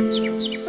Música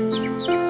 Música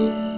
you.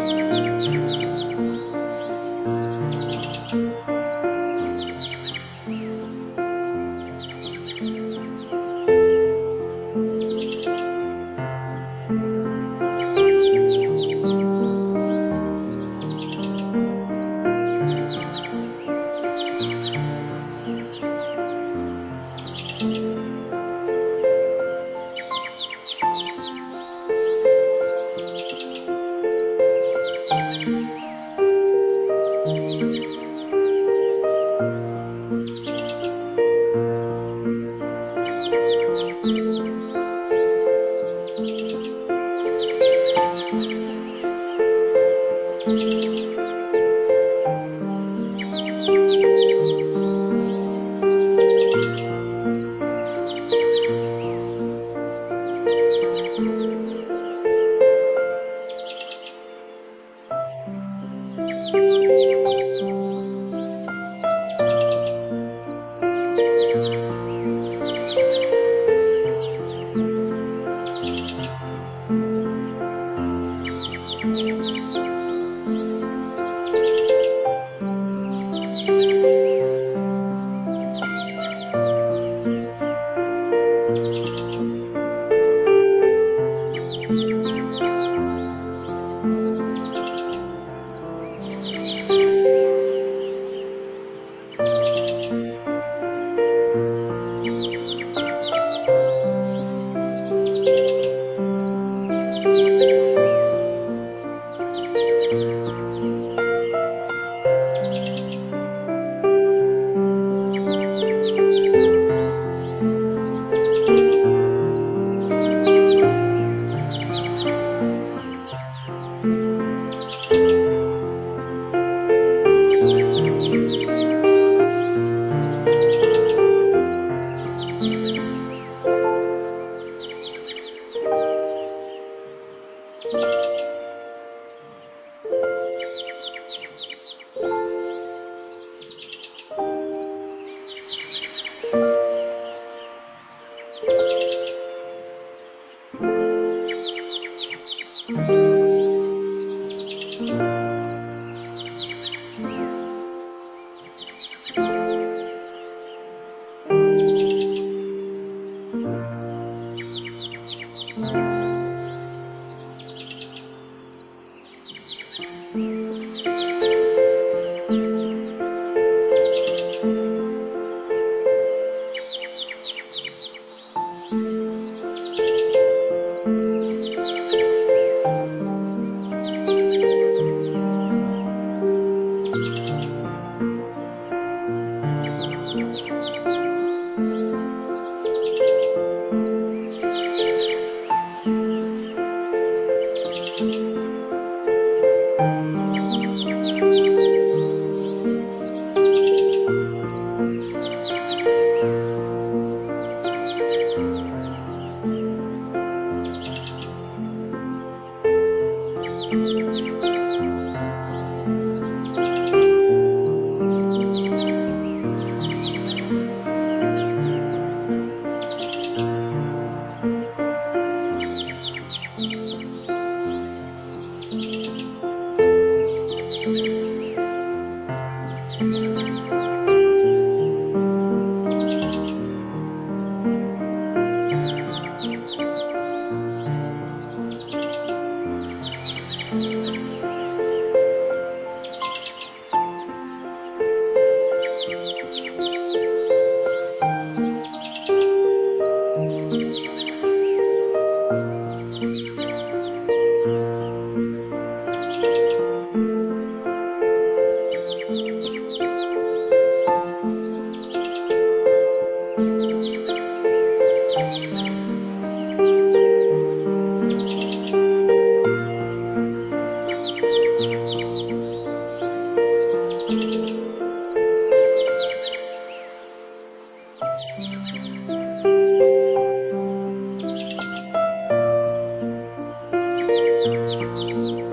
Música Música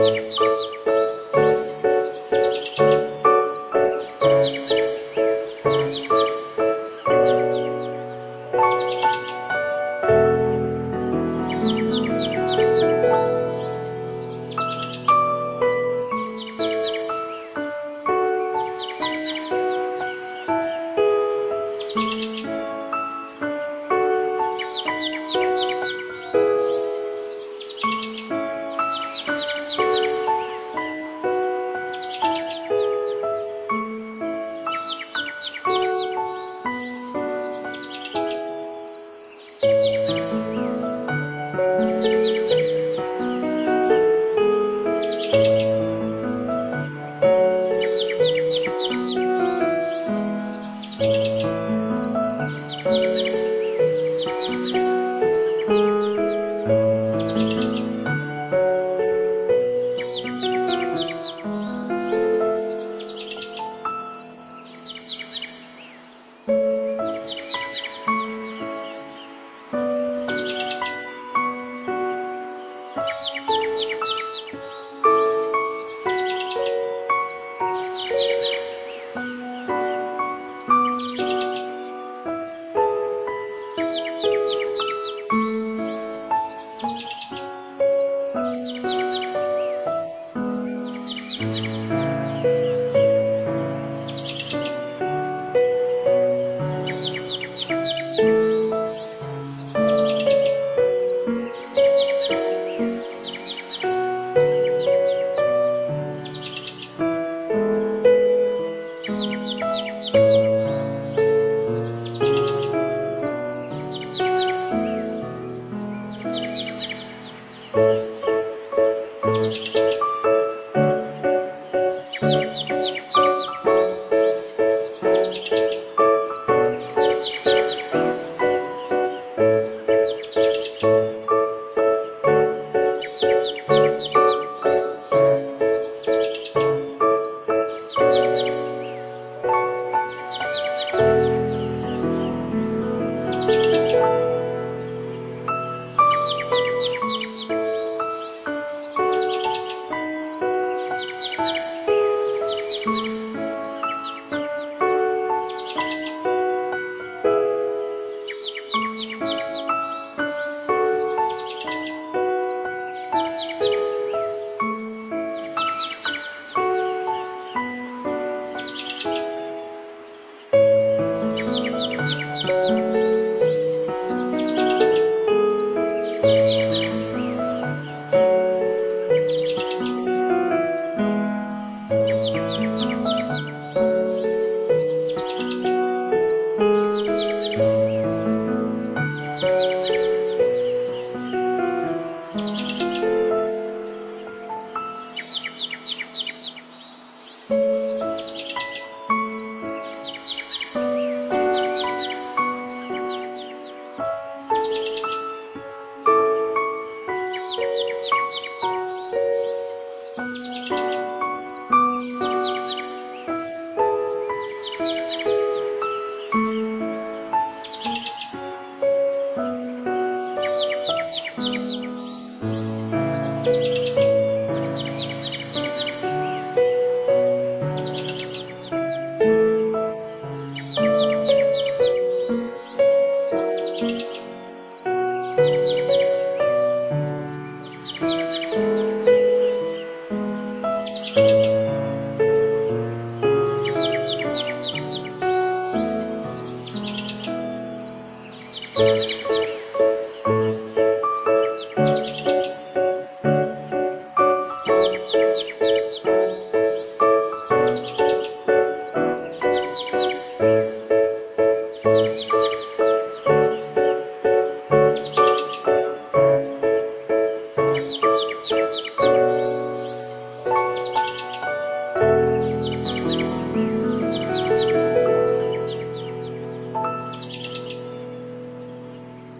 Música